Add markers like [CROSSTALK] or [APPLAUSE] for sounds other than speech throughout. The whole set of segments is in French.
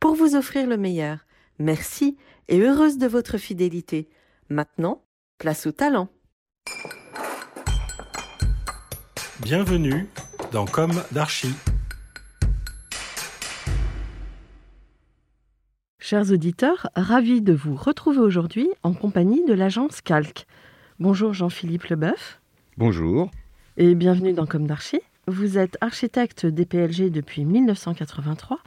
pour vous offrir le meilleur. Merci et heureuse de votre fidélité. Maintenant, place au talent. Bienvenue dans Comme d'Archie. Chers auditeurs, ravis de vous retrouver aujourd'hui en compagnie de l'agence Calque. Bonjour Jean-Philippe Leboeuf Bonjour. et bienvenue dans Comme d'Archie. Vous êtes architecte DPLG depuis 1983,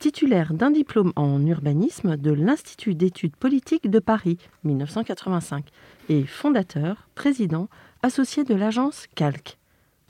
titulaire d'un diplôme en urbanisme de l'Institut d'études politiques de Paris 1985 et fondateur, président, associé de l'agence Calque.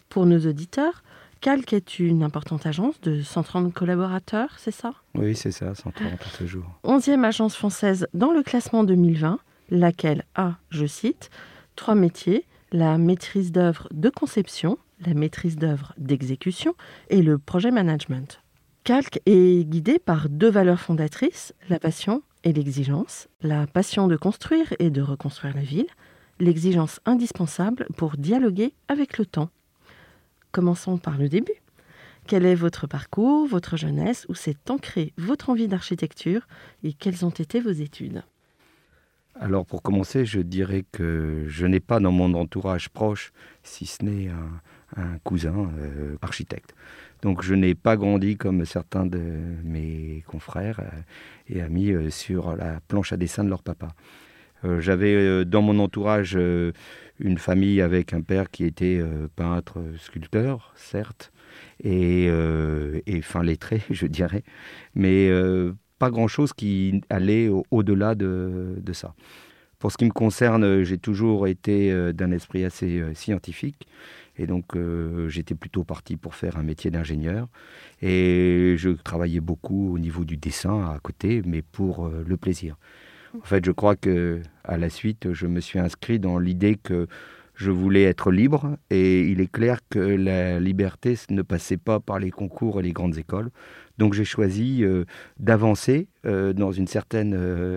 Pour nos auditeurs, Calque est une importante agence de 130 collaborateurs, c'est ça? Oui, c'est ça, 130 par ce jour. 11e agence française dans le classement 2020, laquelle a, je cite, trois métiers, la maîtrise d'œuvre de conception, la maîtrise d'œuvre d'exécution et le projet management. Calque est guidé par deux valeurs fondatrices, la passion et l'exigence, la passion de construire et de reconstruire la ville, l'exigence indispensable pour dialoguer avec le temps. Commençons par le début. Quel est votre parcours, votre jeunesse, où s'est ancrée votre envie d'architecture et quelles ont été vos études? Alors pour commencer, je dirais que je n'ai pas dans mon entourage proche, si ce n'est un, cousin euh, architecte. Donc je n'ai pas grandi comme certains de mes confrères euh, et amis euh, sur la planche à dessin de leur papa. Euh, J'avais dans mon entourage une famille avec un père qui était peintre, sculpteur, certes, et, fin lettré, [LAUGHS] je dirais, mais pas grand-chose qui allait au- au-delà de, ça. Pour ce qui me concerne, j'ai toujours été d'un esprit assez scientifique, et donc euh, j'étais plutôt parti pour faire un métier d'ingénieur, et je travaillais beaucoup au niveau du dessin à côté, mais pour euh, le plaisir. En fait, je crois que à la suite, je me suis inscrit dans l'idée que je voulais être libre et il est clair que la liberté ne passait pas par les concours et les grandes écoles. Donc j'ai choisi euh, d'avancer dans une certaine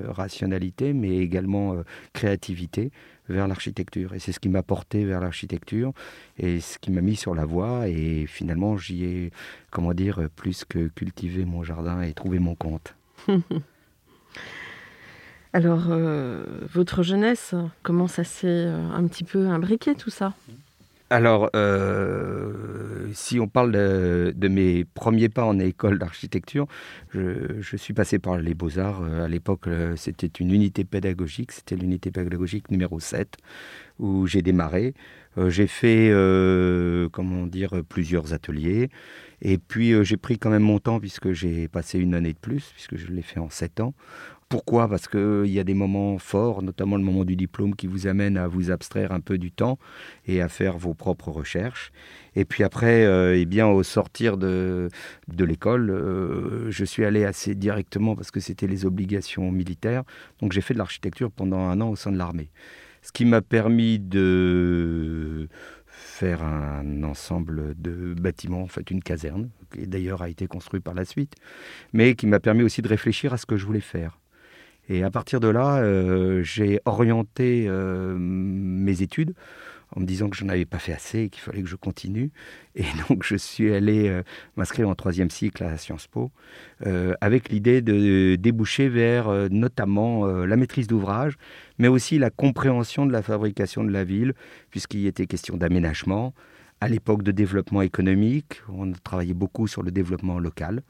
rationalité, mais également créativité vers l'architecture. Et c'est ce qui m'a porté vers l'architecture et ce qui m'a mis sur la voie. Et finalement, j'y ai, comment dire, plus que cultivé mon jardin et trouvé mon compte. [LAUGHS] Alors, euh, votre jeunesse, comment ça s'est euh, un petit peu imbriqué tout ça? Alors, euh, si on parle de, mes premiers pas en école d'architecture, je, suis passé par les beaux-arts. Euh, À l'époque, euh, c'était une unité pédagogique, c'était l'unité pédagogique numéro 7, où j'ai démarré. J'ai fait, comment dire, plusieurs ateliers. Et puis, j'ai pris quand même mon temps, puisque j'ai passé une année de plus, puisque je l'ai fait en 7 ans. Pourquoi? Parce qu'il y a des moments forts, notamment le moment du diplôme, qui vous amène à vous abstraire un peu du temps et à faire vos propres recherches. Et puis après, euh, eh bien, au sortir de, de l'école, euh, je suis allé assez directement parce que c'était les obligations militaires. Donc j'ai fait de l'architecture pendant un an au sein de l'armée. Ce qui m'a permis de faire un ensemble de bâtiments, en fait une caserne, qui d'ailleurs a été construite par la suite, mais qui m'a permis aussi de réfléchir à ce que je voulais faire. Et à partir de là, euh, j'ai orienté euh, mes études en me disant que je n'avais pas fait assez et qu'il fallait que je continue. [LAUGHS] Et donc, je suis allé euh, m'inscrire en troisième cycle à Sciences Po, avec l'idée de déboucher vers notamment la maîtrise d'ouvrage, mais aussi la compréhension de la fabrication de la ville, puisqu'il était question d'aménagement, à l'époque de développement économique. On a travaillé beaucoup sur le développement local.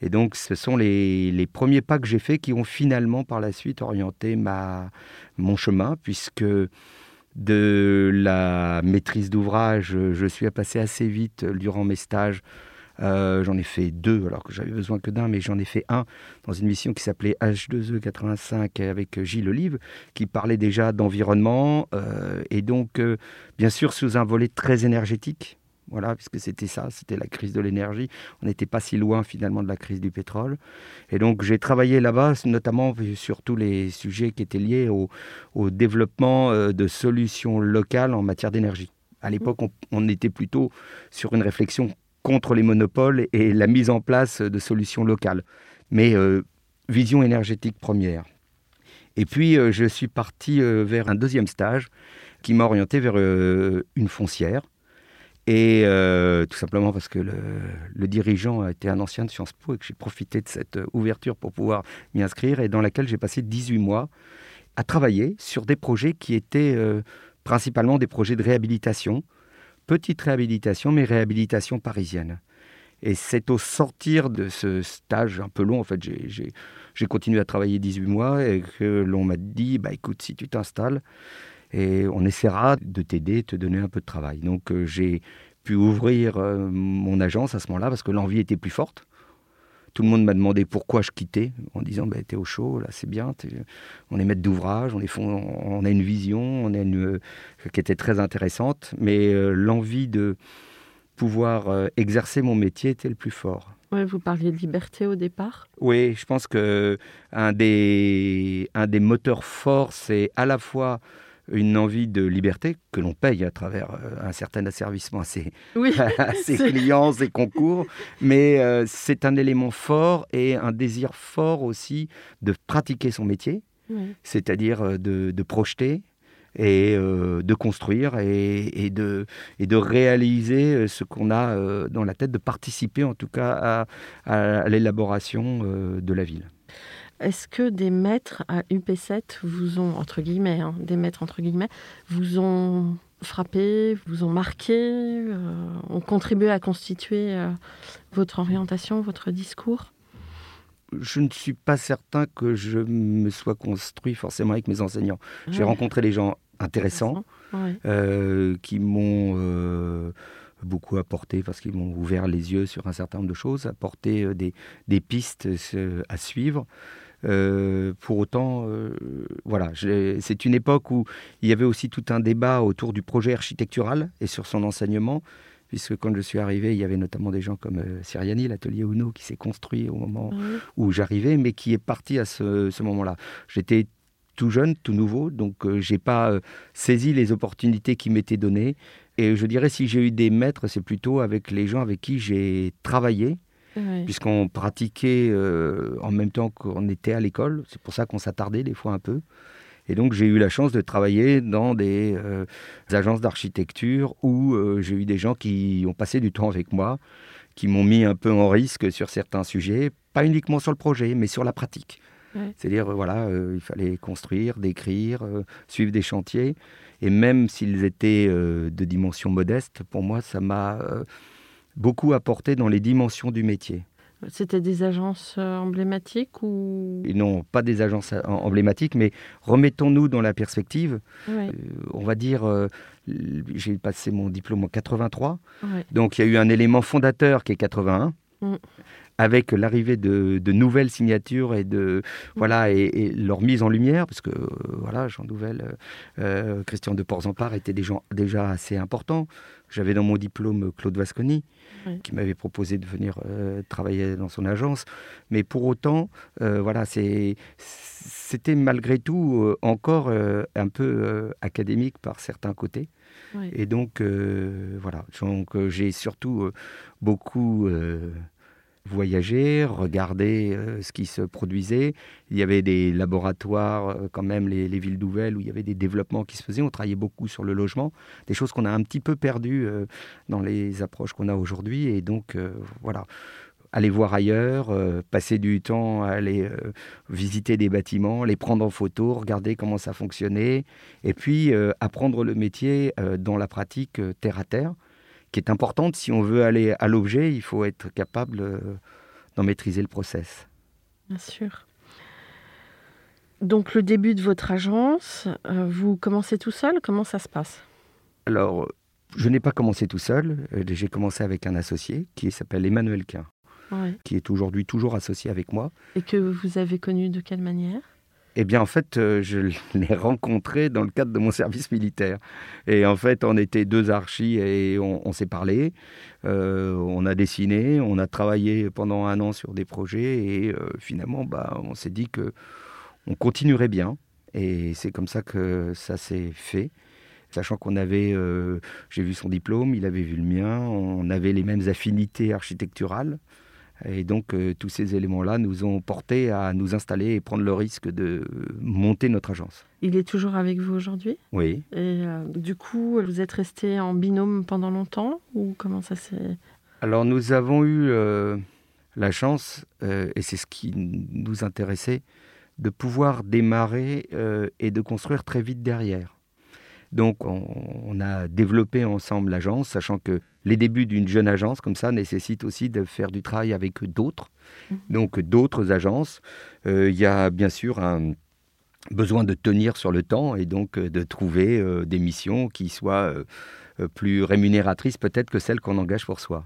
Et donc, ce sont les, les premiers pas que j'ai faits qui ont finalement, par la suite, orienté ma, mon chemin, puisque de la maîtrise d'ouvrage, je suis passé assez vite durant mes stages euh, j'en ai fait deux, alors que j'avais besoin que d'un, mais j'en ai fait un dans une mission qui s'appelait H2E 85 avec Gilles Olive, qui parlait déjà d'environnement, euh, et donc, euh, bien sûr, sous un volet très énergétique. Voilà, puisque c'était ça, c'était la crise de l'énergie. On n'était pas si loin finalement de la crise du pétrole. Et donc j'ai travaillé là-bas, notamment sur tous les sujets qui étaient liés au, développement de solutions locales en matière d'énergie. À l'époque, on, était plutôt sur une réflexion contre les monopoles et la mise en place de solutions locales. Mais euh, vision énergétique première. Et puis, euh, je suis parti euh, vers un deuxième stage qui m'a orienté vers une foncière. Et tout simplement parce que le, dirigeant était un ancien de Sciences Po et que j'ai profité de cette ouverture pour pouvoir m'y inscrire et dans laquelle j'ai passé 18 mois à travailler sur des projets qui étaient principalement des projets de réhabilitation petite réhabilitation, mais réhabilitation parisienne. Et c'est au sortir de ce stage un peu long, en fait, j'ai continué à travailler 18 mois et que l'on m'a dit, bah écoute, si tu t'installes, et on essaiera de t'aider, te donner un peu de travail. Donc euh, j'ai pu ouvrir euh, mon agence à ce moment-là parce que l'envie était plus forte. Tout le monde m'a demandé pourquoi je quittais, en disant bah, T'es au chaud, là c'est bien, on est maître d'ouvrage, on, on a une vision, on a une, euh, qui était très intéressante, mais euh, l'envie de pouvoir euh, exercer mon métier était le plus fort. Ouais, vous parliez de liberté au départ? Oui, je pense que un des, un des moteurs forts, c'est à la fois une envie de liberté que l'on paye à travers euh, un certain asservissement à ses, [LAUGHS] [LAUGHS] clients, ses concours, mais euh, c'est un élément fort et un désir fort aussi de pratiquer son métier, c'est-à-dire euh, de, projeter et de construire et, de, et de réaliser ce qu'on a dans la tête, de participer en tout cas à l'élaboration de la ville. Est-ce que des maîtres à UP7 vous ont, entre guillemets, hein, des maîtres entre guillemets, vous ont frappé, vous ont marqué, euh, ont contribué à constituer euh, votre orientation, votre discours? Je ne suis pas certain que je me sois construit forcément avec mes enseignants. J'ai rencontré des gens intéressants euh, qui m'ont beaucoup apporté parce qu'ils m'ont ouvert les yeux sur un certain nombre de choses, apporté des, des pistes à suivre. Euh, pour autant, euh, voilà, c'est une époque où il y avait aussi tout un débat autour du projet architectural et sur son enseignement, puisque quand je suis arrivé, il y avait notamment des gens comme euh, Siriani, l'atelier Uno, qui s'est construit au moment où j'arrivais, mais qui est parti à ce, moment-là. J'étais tout jeune, tout nouveau, donc j'ai pas saisi les opportunités qui m'étaient données. Et je dirais, si j'ai eu des maîtres, c'est plutôt avec les gens avec qui j'ai travaillé puisqu'on pratiquait euh, en même temps qu'on était à l'école. C'est pour ça qu'on s'attardait des fois un peu. Et donc j'ai eu la chance de travailler dans des euh, agences d'architecture où euh, j'ai eu des gens qui ont passé du temps avec moi, qui m'ont mis un peu en risque sur certains sujets, pas uniquement sur le projet, mais sur la pratique. C'est-à-dire, voilà, il fallait construire, décrire, suivre des chantiers. Et même s'ils étaient de dimension modeste, pour moi, ça m'a beaucoup apporté dans les dimensions du métier. C'était des agences euh, emblématiques ou? Non, pas des agences euh, emblématiques, mais remettons-nous dans la perspective. Euh, on va dire, j'ai passé mon diplôme en 83, donc il y a eu un élément fondateur qui est 81 avec l'arrivée de, nouvelles signatures et de voilà et, leur mise en lumière parce que voilà Jean Nouvel, euh, Christian de Porzampar étaient des gens déjà assez importants. J'avais dans mon diplôme Claude Vasconi qui m'avait proposé de venir travailler dans son agence, mais pour autant voilà c'est c'était malgré tout encore un peu académique par certains côtés. Et donc, voilà. Donc, j'ai surtout beaucoup voyager, regarder euh, ce qui se produisait. Il y avait des laboratoires, euh, quand même, les, villes nouvelles, où il y avait des développements qui se faisaient. On travaillait beaucoup sur le logement, des choses qu'on a un petit peu perdues euh, dans les approches qu'on a aujourd'hui. Et donc, voilà, aller voir ailleurs, passer du temps à aller visiter des bâtiments, les prendre en photo, regarder comment ça fonctionnait, et puis apprendre le métier dans la pratique terre à terre qui est importante. Si on veut aller à l'objet, il faut être capable euh, d'en maîtriser le process. Bien sûr. Donc le début de votre agence, euh, vous commencez tout seul? Comment ça se passe? Alors, je n'ai pas commencé tout seul. Euh, J'ai commencé avec un associé qui s'appelle Emmanuel Quin, Ouais. qui est aujourd'hui toujours associé avec moi. Et que vous avez connu de quelle manière? Eh bien, en fait, euh, je [LAUGHS] l'ai rencontré dans le cadre de mon service militaire. Et en fait, on était deux archis et on, s'est parlé. Euh, on a dessiné, on a travaillé pendant un an sur des projets et euh, finalement, bah, on s'est dit que on continuerait bien. Et c'est comme ça que ça s'est fait. Sachant qu'on avait, j'ai vu son diplôme, il avait vu le mien, on avait les mêmes affinités architecturales. Et donc, euh, tous ces éléments-là nous ont portés à nous installer et prendre le risque de monter notre agence. Il est toujours avec vous aujourd'hui? Oui. Et euh, du coup, vous êtes resté en binôme pendant longtemps Ou comment ça s'est... Alors, nous avons eu euh, la chance, et c'est ce qui nous intéressait, de pouvoir démarrer et de construire très vite derrière. Donc, on, on a développé ensemble l'agence, sachant que les débuts d'une jeune agence comme ça nécessitent aussi de faire du travail avec d'autres, donc d'autres agences. Euh, Il y a bien sûr un besoin de tenir sur le temps et donc euh, de trouver euh, des missions qui soient euh, plus rémunératrices peut-être que celles qu'on engage pour soi.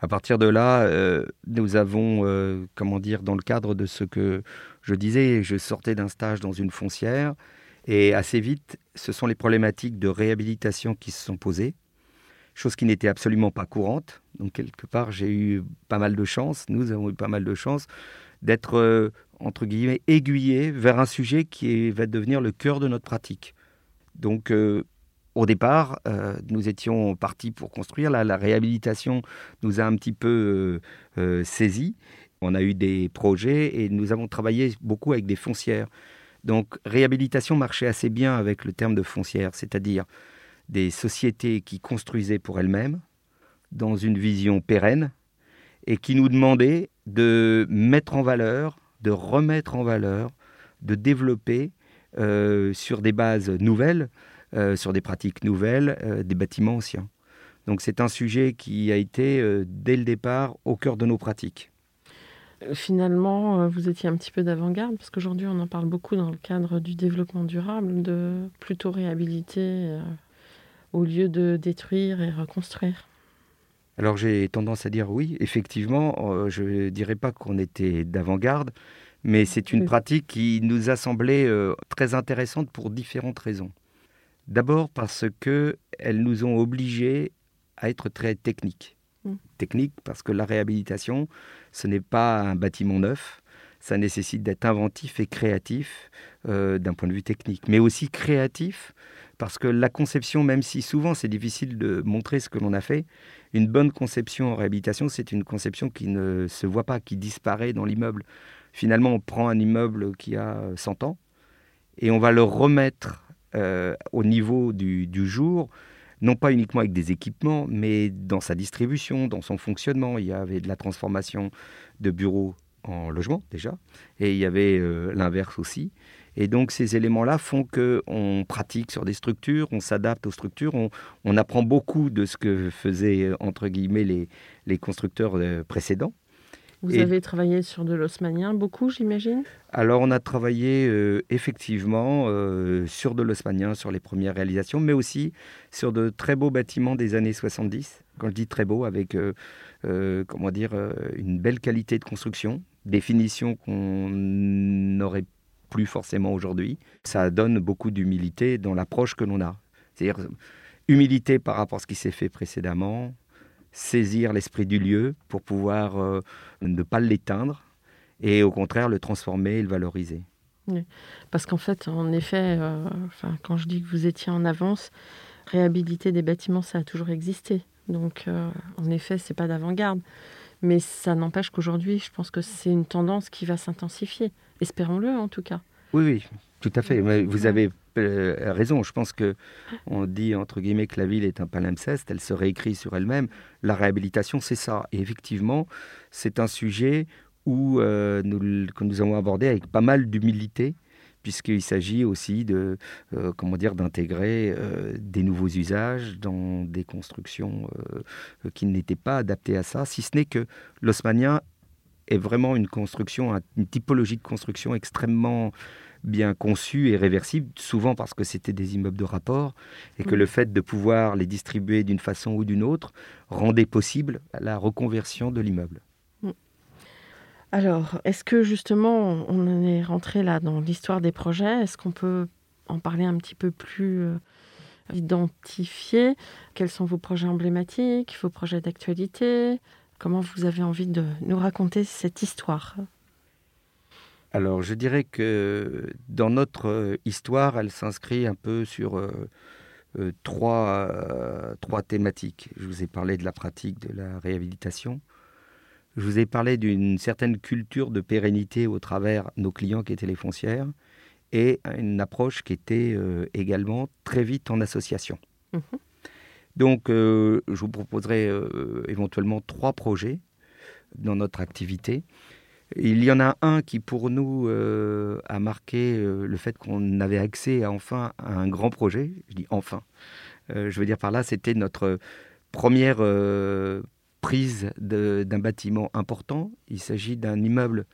À partir de là, euh, nous avons, euh, comment dire, dans le cadre de ce que je disais, je sortais d'un stage dans une foncière et assez vite, ce sont les problématiques de réhabilitation qui se sont posées, chose qui n'était absolument pas courante. Donc quelque part, j'ai eu pas mal de chance, nous avons eu pas mal de chance d'être, euh, entre guillemets, aiguillés vers un sujet qui va devenir le cœur de notre pratique. Donc euh, au départ, euh, nous étions partis pour construire. Là, la réhabilitation nous a un petit peu euh, saisis. On a eu des projets et nous avons travaillé beaucoup avec des foncières. Donc, réhabilitation marchait assez bien avec le terme de foncière, c'est-à-dire des sociétés qui construisaient pour elles-mêmes, dans une vision pérenne, et qui nous demandaient de mettre en valeur, de remettre en valeur, de développer euh, sur des bases nouvelles, euh, sur des pratiques nouvelles, euh, des bâtiments anciens. Donc c'est un sujet qui a été, dès le départ, au cœur de nos pratiques. Finalement, vous étiez un petit peu d'avant-garde, parce qu'aujourd'hui, on en parle beaucoup dans le cadre du développement durable, de plutôt réhabiliter au lieu de détruire et reconstruire. Alors j'ai tendance à dire oui, effectivement, euh, je ne dirais pas qu'on était d'avant-garde, mais c'est une Oui. pratique qui nous a semblé euh, très intéressante pour différentes raisons. D'abord parce qu'elles nous ont obligés à être très techniques. Mm. Techniques parce que la réhabilitation, ce n'est pas un bâtiment neuf, ça nécessite d'être inventif et créatif euh, d'un point de vue technique, mais aussi créatif parce que la conception, même si souvent c'est difficile de montrer ce que l'on a fait, une bonne conception en réhabilitation, c'est une conception qui ne se voit pas, qui disparaît dans l'immeuble. Finalement, on prend un immeuble qui a 100 ans et on va le remettre euh, au niveau du, jour, non pas uniquement avec des équipements, mais dans sa distribution, dans son fonctionnement. Il y avait de la transformation de bureaux en logement déjà, et il y avait euh, l'inverse aussi. Et donc ces éléments-là font qu'on pratique sur des structures, on s'adapte aux structures, on, on apprend beaucoup de ce que faisaient, euh, entre guillemets, les, les constructeurs euh, précédents. Vous Et- avez travaillé sur de l'osmanien, beaucoup, j'imagine? Alors on a travaillé euh, effectivement euh, sur de l'osmanien, sur les premières réalisations, mais aussi sur de très beaux bâtiments des années 70. Quand je dis très beaux, avec euh, comment dire, une belle qualité de construction, des finitions qu'on n'aurait plus forcément aujourd'hui. Ça donne beaucoup d'humilité dans l'approche que l'on a. C'est-à-dire humilité par rapport à ce qui s'est fait précédemment, saisir l'esprit du lieu pour pouvoir euh, ne pas l'éteindre et au contraire le transformer et le valoriser. Parce qu'en fait, en effet, euh, quand je dis que vous étiez en avance, réhabiliter des bâtiments, ça a toujours existé. Donc, euh, en effet, c'est pas d'avant-garde. Mais ça n'empêche qu'aujourd'hui, je pense que c'est une tendance qui va s'intensifier. Espérons-le, en tout cas. Oui, oui, tout à fait. Mais vous avez euh, raison. Je pense que on dit entre guillemets que la ville est un palimpseste. Elle se réécrit sur elle-même. La réhabilitation, c'est ça. Et effectivement, c'est un sujet où euh, nous, que nous avons abordé avec pas mal d'humilité, puisqu'il s'agit aussi de, euh, comment dire, d'intégrer euh, des nouveaux usages dans des constructions euh, qui n'étaient pas adaptées à ça, si ce n'est que l'osmanien est vraiment une construction, une typologie de construction extrêmement bien conçue et réversible, souvent parce que c'était des immeubles de rapport, et que Mm. le fait de pouvoir les distribuer d'une façon ou d'une autre rendait possible la reconversion de l'immeuble. Alors, est-ce que justement, on est rentré là dans l'histoire des projets? Est-ce qu'on peut en parler un petit peu plus euh, identifié Quels sont vos projets emblématiques, vos projets d'actualité? Comment vous avez envie de nous raconter cette histoire? Alors, je dirais que dans notre euh, histoire, elle s'inscrit un peu sur euh, euh, trois, euh, trois thématiques. Je vous ai parlé de la pratique de la réhabilitation. Je vous ai parlé d'une certaine culture de pérennité au travers nos clients qui étaient les foncières et une approche qui était euh, également très vite en association. Mhm. Donc, euh, je vous proposerai euh, éventuellement trois projets dans notre activité. Il y en a un qui, pour nous, euh, a marqué le fait qu'on avait accès à, enfin à un grand projet. Je dis enfin. Je veux dire par là, c'était notre première prise d'un bâtiment important. Il s'agit d'un immeuble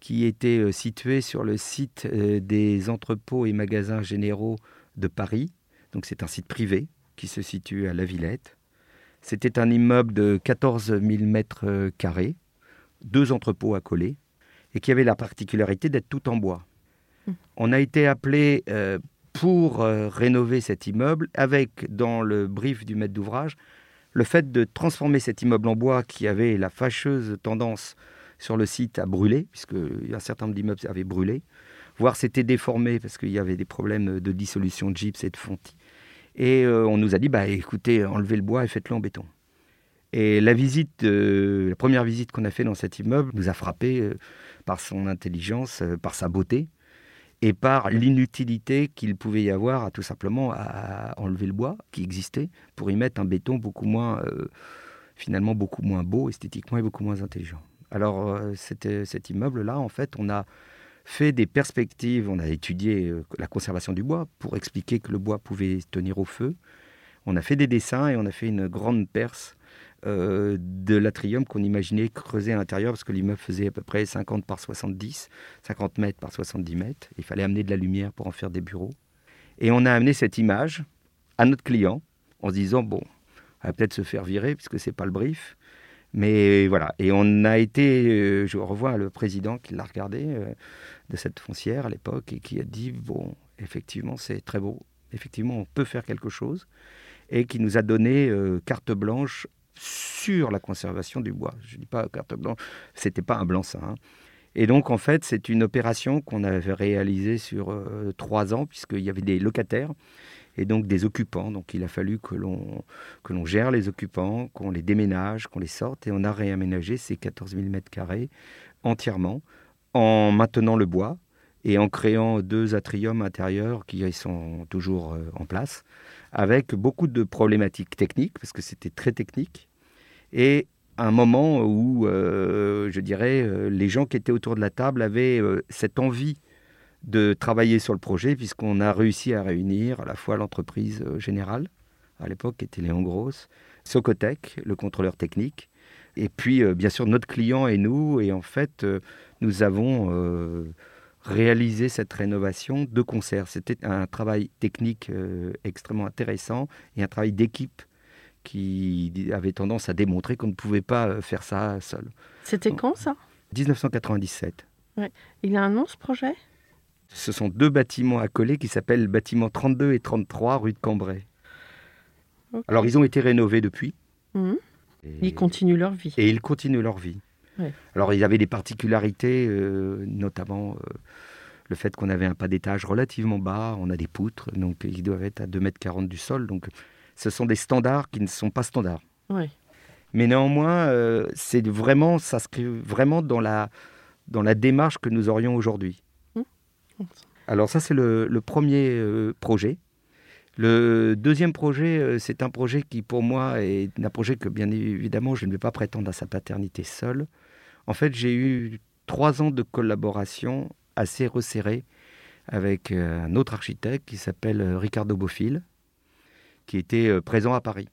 qui était situé sur le site des entrepôts et magasins généraux de Paris. Donc c'est un site privé qui se situe à La Villette. C'était un immeuble de 14 000 mètres euh, carrés, deux entrepôts accolés, et qui avait la particularité d'être tout en bois. Mm. On a été appelé euh, pour euh, rénover cet immeuble avec, dans le brief du maître d'ouvrage, le fait de transformer cet immeuble en bois qui avait la fâcheuse tendance sur le site à brûler, puisque un certain nombre d'immeubles avaient brûlé, voire s'étaient déformés parce qu'il y avait des problèmes de dissolution de gypse et de fontis. Et euh, on nous a dit, bah, écoutez, enlevez le bois et faites-le en béton. Et la visite, euh, la première visite qu'on a fait dans cet immeuble nous a frappé euh, par son intelligence, par sa beauté et par l'inutilité qu'il pouvait y avoir à tout simplement à enlever le bois qui existait pour y mettre un béton beaucoup moins, finalement beaucoup moins beau esthétiquement et beaucoup moins intelligent. Alors c'était- cet immeuble-là, en fait, on a fait des perspectives, on a étudié euh, la conservation du bois pour expliquer que le bois pouvait tenir au feu. On a fait des dessins et on a fait une grande perce euh, de l'atrium qu'on imaginait creuser à l'intérieur parce que l'immeuble faisait à peu près 50 par 70, 50 mètres par 70 mètres. Il fallait amener de la lumière pour en faire des bureaux. Et on a amené cette image à notre client en se disant bon, elle va peut-être se faire virer puisque c'est pas le brief. Mais voilà, et on a été, euh, je revois le président qui l'a regardé euh, de cette foncière à l'époque et qui a dit bon, effectivement c'est très beau, effectivement on peut faire quelque chose, et qui nous a donné euh, carte blanche sur la conservation du bois. Je ne dis pas carte blanche, c'était pas un blanc-seing. Et donc, en fait, c'est une opération qu'on avait réalisée sur trois ans, puisqu'il y avait des locataires et donc des occupants. Donc, il a fallu que l'on, gère les occupants, qu'on les déménage, qu'on les sorte. Et on a réaménagé ces 14 000 mètres carrés entièrement en maintenant le bois et en créant deux atriums intérieurs qui sont toujours euh, en place, avec beaucoup de problématiques techniques, parce que c'était très technique. Et un moment où, euh, je dirais, euh, les gens qui étaient autour de la table avaient cette envie de travailler sur le projet, puisqu'on a réussi à réunir à la fois l'entreprise euh, générale, à l'époque qui était Léon Gross, Socotec, le contrôleur technique, et puis euh, bien sûr notre client et nous. Et en fait, euh, nous avons réalisé cette rénovation de concert. C'était un travail technique euh, extrêmement intéressant et un travail d'équipe qui avait tendance à démontrer qu'on ne pouvait pas faire ça seul. C'était quand ça? 1997. Il a un nom ce projet? Ce sont deux bâtiments accolés qui s'appellent bâtiments 32 et 33 rue de Cambrai. Alors ils ont été rénovés depuis. Mhm. Et, Ils continuent leur vie. et ils continuent leur vie. Ouais. Alors il y avait des particularités, euh, notamment euh, le fait qu'on avait un pas d'étage relativement bas, on a des poutres, donc ils doivent être à 2,40 m du sol. Donc ce sont des standards qui ne sont pas standards. Mais néanmoins, euh, c'est vraiment, ça s'inscrit vraiment dans la, dans la démarche que nous aurions aujourd'hui. Alors ça, c'est le, le premier euh, projet. Le deuxième projet, euh, c'est un projet qui, pour moi, est un projet que, bien évidemment, je ne vais pas prétendre à sa paternité seule. En fait, j'ai eu trois ans de collaboration assez resserrée avec euh, un autre architecte qui s'appelle Ricardo Bofill, qui était présent à Paris.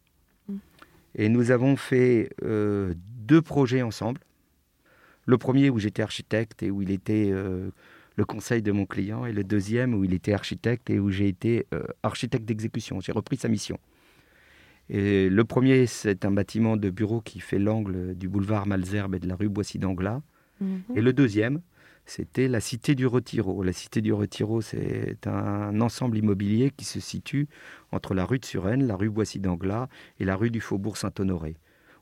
Mm. Et nous avons fait euh, deux projets ensemble. Le premier où j'étais architecte et où il était euh, le conseil de mon client, et le deuxième où il était architecte et où j'ai été euh, architecte d'exécution. J'ai repris sa mission. Et le premier, c'est un bâtiment de bureau qui fait l'angle du boulevard Malzerbe et de la rue Boissy d'Anglas. Mhm. Et le deuxième, c'était la Cité du Retiro. La Cité du Retiro, c'est un ensemble immobilier qui se situe entre la rue de Suresnes, la rue Boissy d'Anglas et la rue du Faubourg Saint-Honoré.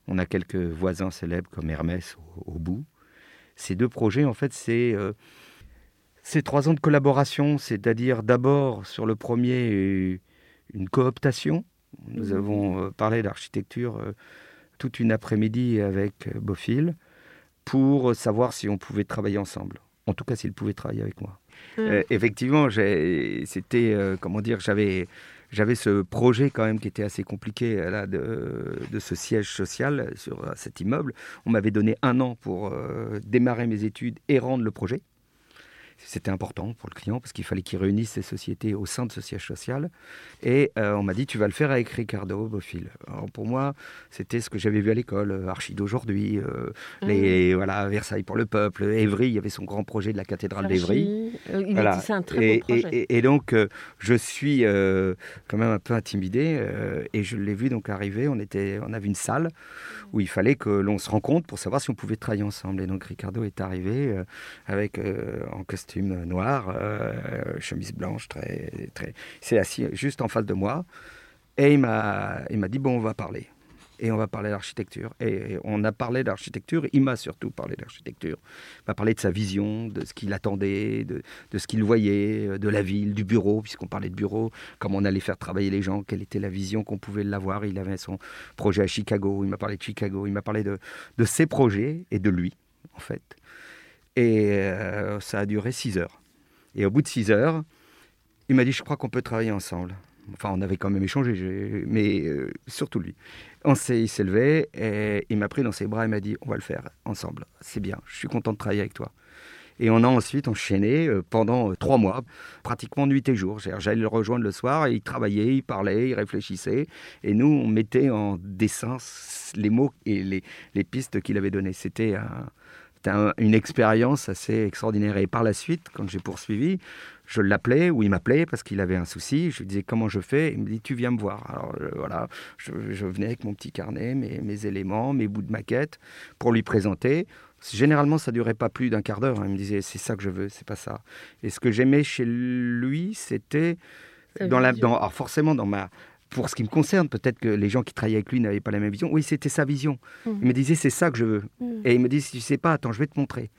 On a quelques voisins célèbres comme Hermès au, au bout. Ces deux projets, en fait, c'est euh, c'est trois ans de collaboration, c'est-à-dire d'abord sur le premier euh, une cooptation. Nous Mhm. avons euh, parlé d'architecture euh, toute une après-midi avec Bofill pour savoir si on pouvait travailler ensemble. En tout cas, s'il pouvait travailler avec moi. Mhm. Euh, effectivement, c'était, euh, comment dire, j'avais, j'avais ce projet quand même qui était assez compliqué là, de, de ce siège social sur cet immeuble. On m'avait donné un an pour euh, démarrer mes études et rendre le projet. C'était important pour le client parce qu'il fallait qu'il réunisse ses sociétés au sein de ce siège social. Et euh, on m'a dit, tu vas le faire avec Ricardo Bofill. Alors pour moi, c'était ce que j'avais vu à l'école, euh, Archi d'aujourd'hui, euh, les, voilà, Versailles pour le peuple, Évry, il y avait son grand projet de la cathédrale d'Évry. Archie, il Voilà. a dit c'est un très et, beau projet. et- et- et donc, euh, je suis quand même un peu intimidé et je l'ai vu donc arriver. On, était, on avait une salle où il fallait que l'on se rencontre pour savoir si on pouvait travailler ensemble. Et donc, Ricardo est arrivé avec en costume noir, euh, chemise blanche, très, très. Il s'est assis juste en face de moi et il m'a, il m'a dit bon, on va parler. Et on va parler d'architecture. Et on a parlé d'architecture. Il m'a surtout parlé d'architecture. Il m'a parlé de sa vision, de ce qu'il attendait, de, de ce qu'il voyait, euh, de la ville, du bureau, puisqu'on parlait de bureau, comment on allait faire travailler les gens, quelle était la vision qu'on pouvait l'avoir. Il avait son projet à Chicago, il m'a parlé de Chicago, il m'a parlé de, de ses projets et de lui, en fait. Et euh, ça a duré six heures. Et au bout de six heures, il m'a dit, je crois qu'on peut travailler ensemble. Enfin, on avait quand même échangé, mais euh, surtout lui. On il s'est levé et il m'a pris dans ses bras et m'a dit, on va le faire ensemble. C'est bien, je suis content de travailler avec toi. Et on a ensuite enchaîné euh, pendant trois mois, pratiquement nuit et jour. J'allais le rejoindre le soir et il travaillait, il parlait, il réfléchissait. Et nous, on mettait en dessin les mots et les, les pistes qu'il avait données. C'était un- c'était un- une expérience assez extraordinaire. Et par la suite, quand j'ai poursuivi, je l'appelais ou il m'appelait parce qu'il avait un souci. Je lui disais comment je fais? Il me dit tu viens me voir. Alors euh, voilà, je, je venais avec mon petit carnet, mes, mes éléments, mes bouts de maquette pour lui présenter. Généralement, ça durait pas plus d'un quart d'heure. hein. Il me disait c'est ça que je veux, c'est pas ça. Et ce que j'aimais chez lui, c'était dans la, dans, alors forcément dans ma pour ce qui me concerne, peut-être que les gens qui travaillaient avec lui n'avaient pas la même vision. Oui, c'était sa vision. Mhm. Il me disait c'est ça que je veux. Mhm. Et il me dit si tu sais pas, attends, je vais te montrer.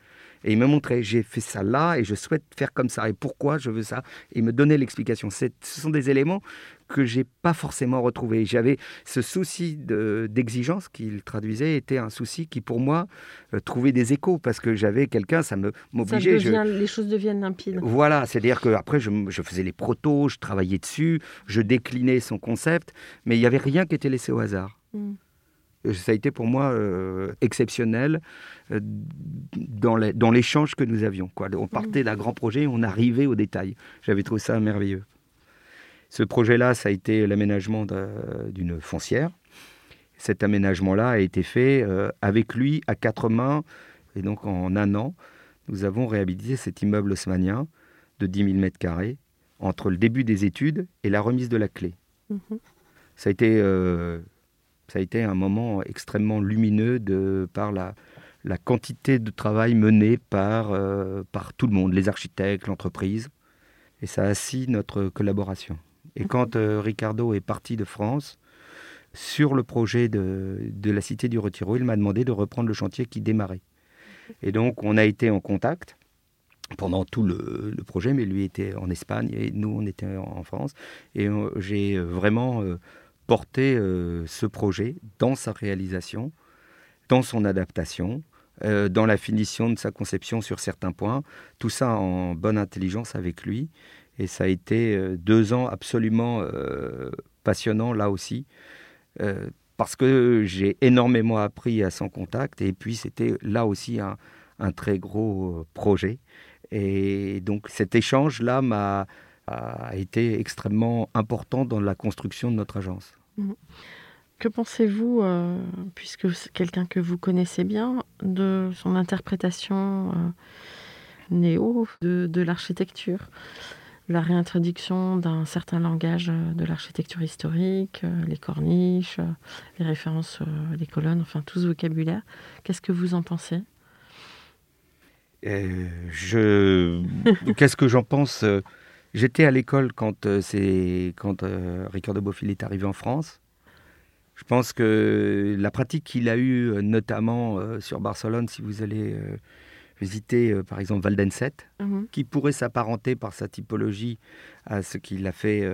Et il me montrait, j'ai fait ça là et je souhaite faire comme ça. Et pourquoi je veux ça? Et il me donnait l'explication. Ce sont des éléments que j'ai pas forcément retrouvés. J'avais ce souci de- d'exigence qu'il traduisait était un souci qui pour moi euh, trouvait des échos parce que j'avais quelqu'un, ça me m'obligeait. je- Les choses deviennent limpides. voilà, c'est-à-dire qu'après, je, je faisais les protos, je travaillais dessus, je déclinais son concept, mais il n'y avait rien qui était laissé au hasard. Mm. Euh, Ça a été pour moi euh, exceptionnel euh, dans l'échange que nous avions. Quoi. On partait d'un grand projet, on arrivait au détail. J'avais trouvé ça merveilleux. Ce projet-là, ça a été l'aménagement d'un- d'une foncière. Cet aménagement-là a été fait euh, avec lui à quatre mains, et donc en un an, nous avons réhabilité cet immeuble haussmannien de 10 000 mètres carrés entre le début des études et la remise de la clé. Mhm. Ça a été, euh, ça a été un moment extrêmement lumineux de, par la, la quantité de travail mené par, euh, par tout le monde, les architectes, l'entreprise. Et ça a assis notre collaboration. Et quand euh, Ricardo est parti de France, sur le projet de, la Cité du Retiro, il m'a demandé de reprendre le chantier qui démarrait. Et donc, on a été en contact pendant tout le, projet, mais lui était en Espagne et nous, on était en France. Et euh, j'ai vraiment euh, porté euh, ce projet dans sa réalisation, dans son adaptation, dans la finition de sa conception sur certains points, tout ça en bonne intelligence avec lui. Et ça a été euh, deux ans absolument euh, passionnants là aussi, euh, parce que j'ai énormément appris à son contact. Et puis c'était là aussi un, très gros projet. Et donc cet échange-là m'a a été extrêmement important dans la construction de notre agence. Mmh. Que pensez-vous, puisque c'est quelqu'un que vous connaissez bien, de son interprétation néo de, l'architecture? La réintroduction d'un certain langage euh, de l'architecture historique, les corniches, les références, les colonnes, enfin tout ce vocabulaire. Qu'est-ce que vous en pensez? Je... [LAUGHS] Qu'est-ce que j'en pense? J'étais à l'école quand, c'est... quand Ricardo est arrivé en France. Je pense que la pratique qu'il a eue, euh, notamment euh, sur Barcelone, si vous allez euh, visiter par exemple Valdenset, mhm. qui pourrait s'apparenter par sa typologie à ce qu'il a fait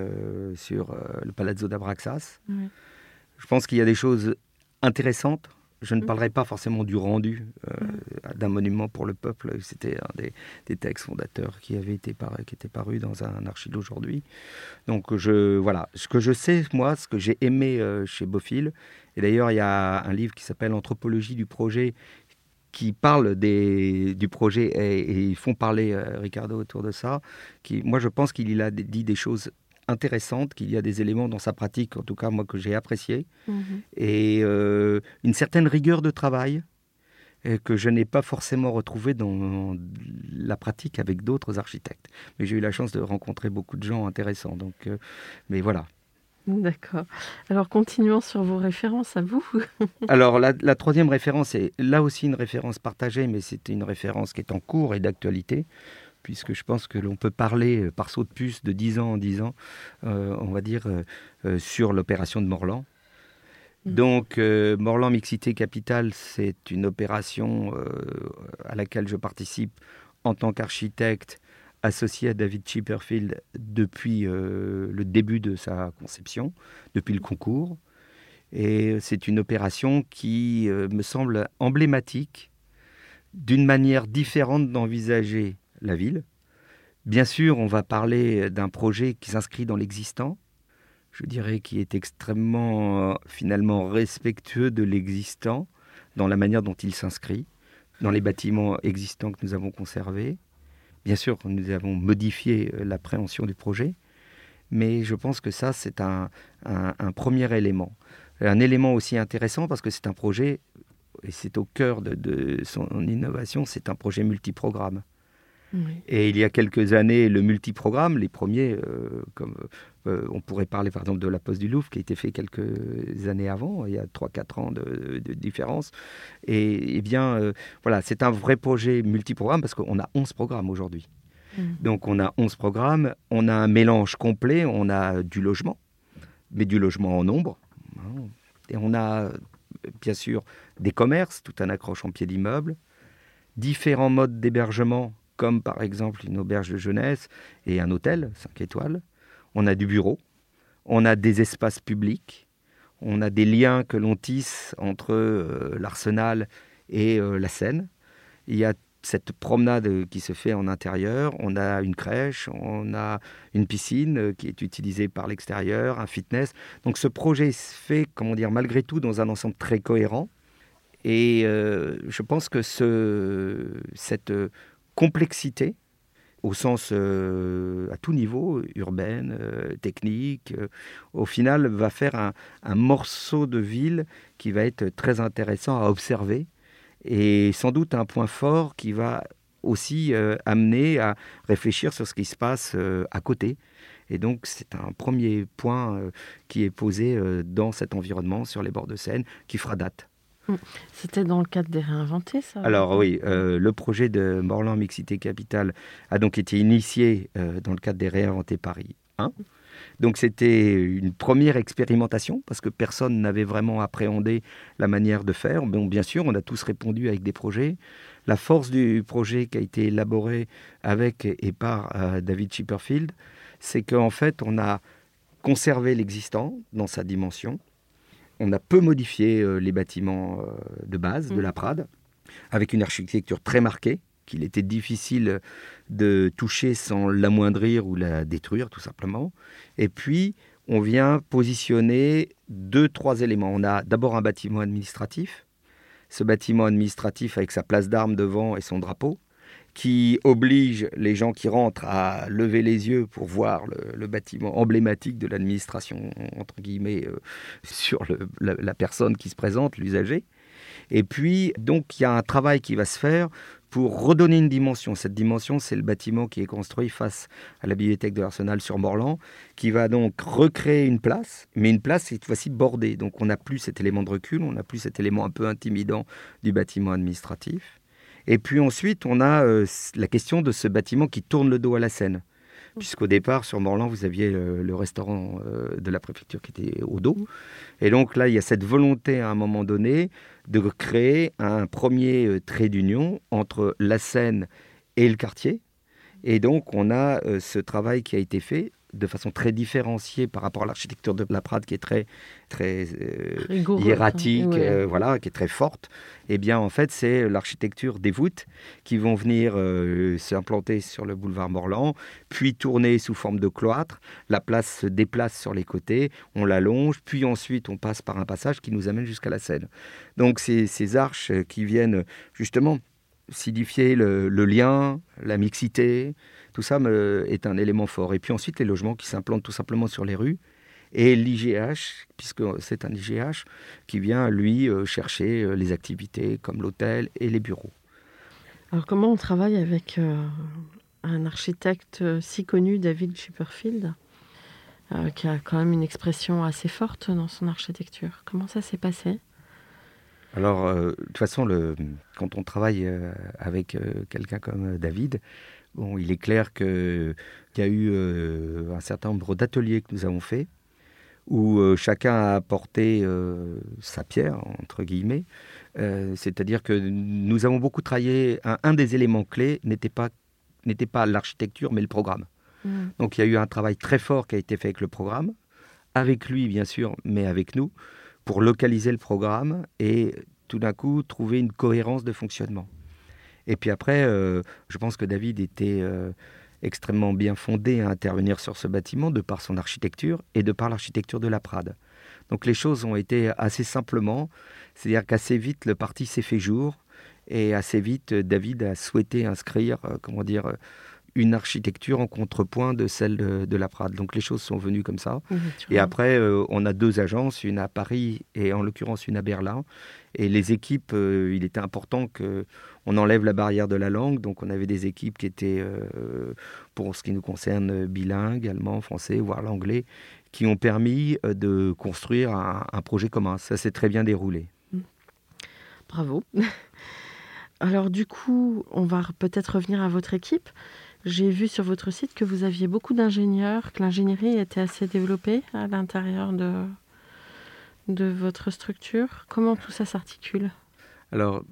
sur le Palazzo d'Abraxas. Je pense qu'il y a des choses intéressantes je ne mm. parlerai pas forcément du rendu euh, mm. d'un monument pour le peuple. C'était un des, textes fondateurs qui avait été qui était paru dans un archive d'aujourd'hui. Donc je voilà, ce que je sais moi, ce que j'ai aimé euh, chez Bofill. Et d'ailleurs, il y a un livre qui s'appelle Anthropologie du projet qui parle des, du projet et, ils font parler euh, Ricardo autour de ça. Qui, moi, je pense qu'il a dit des choses intéressante, qu'il y a des éléments dans sa pratique, en tout cas moi que j'ai apprécié, mhm. et euh, une certaine rigueur de travail euh, que je n'ai pas forcément retrouvé dans la pratique avec d'autres architectes. Mais j'ai eu la chance de rencontrer beaucoup de gens intéressants. Donc, euh, mais voilà. [LAUGHS] D'accord. Alors continuons sur vos références à vous. [LAUGHS] Alors la, la, troisième référence est là aussi une référence partagée, mais c'est une référence qui est en cours et d'actualité puisque je pense que l'on peut parler euh, par saut de puce de 10 ans en 10 ans, euh, on va dire, euh, sur l'opération de Morland. Mm. Donc, Morland Mixité Capital, c'est une opération à laquelle je participe en tant qu'architecte associé à David Chipperfield depuis le début de sa conception, depuis le concours. Et c'est une opération qui me semble emblématique d'une manière différente d'envisager la ville. Bien sûr, on va parler d'un projet qui s'inscrit dans l'existant, je dirais qui est extrêmement finalement respectueux de l'existant dans la manière dont il s'inscrit, dans les bâtiments existants que nous avons conservés. Bien sûr, nous avons modifié euh, l'appréhension du projet, mais je pense que ça, c'est un, premier élément. Un élément aussi intéressant parce que c'est un projet, et c'est au cœur de, de son innovation, c'est un projet multiprogramme. Et il y a quelques années, le multiprogramme, les premiers, euh, comme euh, on pourrait parler par exemple de la Poste du Louvre, qui a été fait quelques années avant, il y a 3-4 ans de, différence. Et, eh bien, euh, voilà, c'est un vrai projet multiprogramme parce qu'on a 11 programmes aujourd'hui. Mm. Donc on a 11 programmes, on a un mélange complet, on a du logement, mais du logement en nombre. Hein. Et on a bien sûr des commerces, tout un accroche en pied d'immeuble, différents modes d'hébergement comme par exemple une auberge de jeunesse et un hôtel 5 étoiles. On a du bureau, on a des espaces publics, on a des liens que l'on tisse entre euh, l'arsenal et euh, la Seine. Il y a cette promenade qui se fait en intérieur, on a une crèche, on a une piscine euh, qui est utilisée par l'extérieur, un fitness. Donc ce projet se fait, comment dire, malgré tout dans un ensemble très cohérent. Et je pense que ce, cette complexité au sens euh, à tout niveau, urbaine, euh, technique, euh, au final va faire un, morceau de ville qui va être très intéressant à observer et sans doute un point fort qui va aussi amener à réfléchir sur ce qui se passe à côté. Et donc c'est un premier point qui est posé dans cet environnement sur les bords de Seine qui fera date. Mm. C'était dans le cadre des réinventés, ça Alors oui, euh, le projet de Morland Mixité Capital a donc été initié euh, dans le cadre des réinventés Paris 1. Donc c'était une première expérimentation parce que personne n'avait vraiment appréhendé la manière de faire. Bon, bien sûr, on a tous répondu avec des projets. La force du projet qui a été élaboré avec et par euh, David Chipperfield, c'est qu'en fait, on a conservé l'existant dans sa dimension on a peu modifié euh, les bâtiments euh, de base de la mm. Prade, avec une architecture très marquée, qu'il était difficile de toucher sans l'amoindrir ou la détruire, tout simplement. Et puis, on vient positionner deux, trois éléments. On a d'abord un bâtiment administratif, ce bâtiment administratif avec sa place d'armes devant et son drapeau, qui oblige les gens qui rentrent à lever les yeux pour voir le, bâtiment emblématique de l'administration, entre guillemets, euh, sur la, personne qui se présente, l'usager. Et puis, donc, il y a un travail qui va se faire pour redonner une dimension. Cette dimension, c'est le bâtiment qui est construit face à la bibliothèque de l'Arsenal sur Morlan, qui va donc recréer une place, mais une place cette fois-ci bordée. Donc on n'a plus cet élément de recul, on n'a plus cet élément un peu intimidant du bâtiment administratif. Et puis ensuite, on a euh, la question de ce bâtiment qui tourne le dos à la Seine. Puisqu'au départ, sur Morlan, vous aviez le, restaurant euh, de la préfecture qui était au dos. Et donc là, il y a cette volonté à un moment donné de créer un premier euh, trait d'union entre la Seine et le quartier. Et donc, on a ce travail qui a été fait de façon très différenciée par rapport à l'architecture de la Prade qui est très très euh, hiératique, euh, voilà, qui est très forte. Eh bien, en fait, c'est l'architecture des voûtes qui vont venir euh, s'implanter sur le boulevard Morland, puis tourner sous forme de cloître. La place se déplace sur les côtés, on l'allonge, puis ensuite on passe par un passage qui nous amène jusqu'à la Seine. Donc, c'est ces arches qui viennent justement signifier le, le lien, la mixité, tout ça est un élément fort. Et puis ensuite, les logements qui s'implantent tout simplement sur les rues. Et l'IGH, puisque c'est un IGH qui vient, lui, euh, chercher euh, les activités comme l'hôtel et les bureaux. Alors comment on travaille avec euh, un architecte si connu, David Chipperfield, qui a quand même une expression assez forte dans son architecture? Comment ça s'est passé? Alors, de toute façon, le, quand on travaille avec quelqu'un comme David, Bon, il est clair qu'il y a eu euh, un certain nombre d'ateliers que nous avons faits où euh, chacun a apporté euh, sa pierre, entre guillemets. C'est-à-dire que nous avons beaucoup travaillé, un, des éléments clés n'était pas, pas l'architecture, mais le programme. Mmh. Donc il y a eu un travail très fort qui a été fait avec le programme, avec lui bien sûr, mais avec nous, pour localiser le programme et tout d'un coup trouver une cohérence de fonctionnement. Et puis après, euh, je pense que David était euh, extrêmement bien fondé à intervenir sur ce bâtiment de par son architecture et de par l'architecture de la Prade. Donc les choses ont été assez simplement, c'est-à-dire qu'assez vite le parti s'est fait jour et assez vite David a souhaité inscrire, euh, comment dire, une architecture en contrepoint de celle de, la Prade. Donc les choses sont venues comme ça. et après, on a deux agences, une à Paris et en l'occurrence une à Berlin. Et les équipes, il était important que on enlève la barrière de la langue. Donc on avait des équipes qui étaient, euh, pour ce qui nous concerne, bilingues, allemand, français, voire l'anglais, qui ont permis euh, de construire un, projet commun. Ça s'est très bien déroulé. Bravo. [LAUGHS] Alors du coup, on va peut-être revenir à votre équipe. J'ai vu sur votre site que vous aviez beaucoup d'ingénieurs, que l'ingénierie était assez développée à l'intérieur de, votre structure. Comment tout ça s'articule? Alors,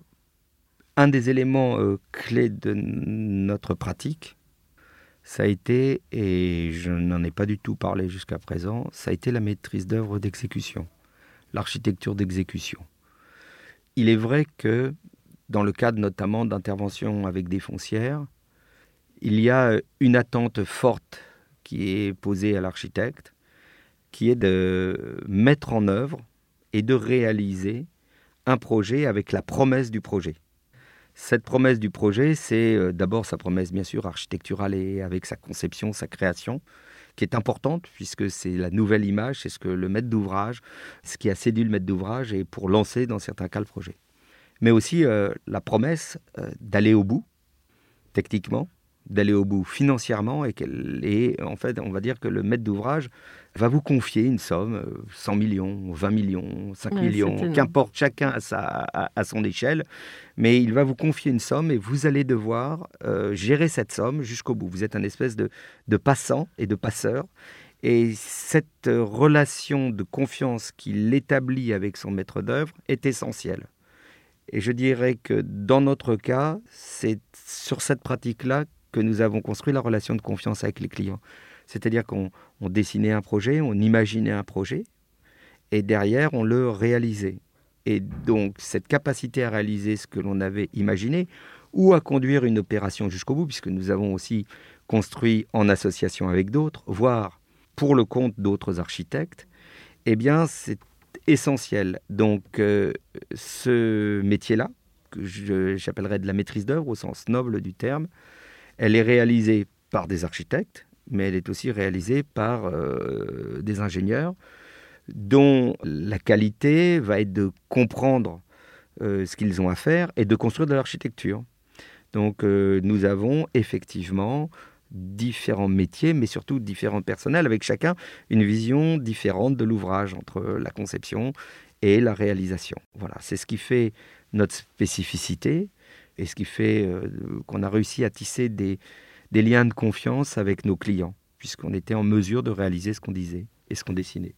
un des éléments euh, clés de notre pratique, ça a été, et je n'en ai pas du tout parlé jusqu'à présent, ça a été la maîtrise d'œuvre d'exécution, l'architecture d'exécution. Il est vrai que dans le cadre notamment d'interventions avec des foncières, il y a une attente forte qui est posée à l'architecte, qui est de mettre en œuvre et de réaliser un projet avec la promesse du projet. Cette promesse du projet, c'est euh, d'abord sa promesse bien sûr architecturale et avec sa conception, sa création, qui est importante puisque c'est la nouvelle image, c'est ce que le maître d'ouvrage, ce qui a séduit le maître d'ouvrage et pour lancer dans certains cas le projet. Mais aussi euh, la promesse euh, d'aller au bout, techniquement, d'aller au bout financièrement et, et en fait on va dire que le maître d'ouvrage va vous confier une somme, 100 millions, 20 millions, 5 millions, qu'importe chacun à, sa, à, son échelle, mais il va vous confier une somme et vous allez devoir euh, gérer cette somme jusqu'au bout. Vous êtes un espèce de, de passant et de passeur. Et cette relation de confiance qu'il établit avec son maître d'œuvre est essentielle. Et je dirais que dans notre cas, c'est sur cette pratique-là que nous avons construit la relation de confiance avec les clients. C'est-à-dire qu'on dessinait un projet, on imaginait un projet, et derrière, on le réalisait. Et donc, cette capacité à réaliser ce que l'on avait imaginé, ou à conduire une opération jusqu'au bout, puisque nous avons aussi construit en association avec d'autres, voire pour le compte d'autres architectes, eh bien, c'est essentiel. Donc, euh, ce métier-là, que j'appellerais de la maîtrise d'œuvre au sens noble du terme, elle est réalisée par des architectes, mais elle est aussi réalisée par euh, des ingénieurs dont la qualité va être de comprendre euh, ce qu'ils ont à faire et de construire de l'architecture. Donc euh, nous avons effectivement différents métiers, mais surtout différents personnels, avec chacun une vision différente de l'ouvrage entre la conception et la réalisation. Voilà, c'est ce qui fait notre spécificité et ce qui fait euh, qu'on a réussi à tisser des, des liens de confiance avec nos clients, puisqu'on était en mesure de réaliser ce qu'on disait et ce qu'on dessinait.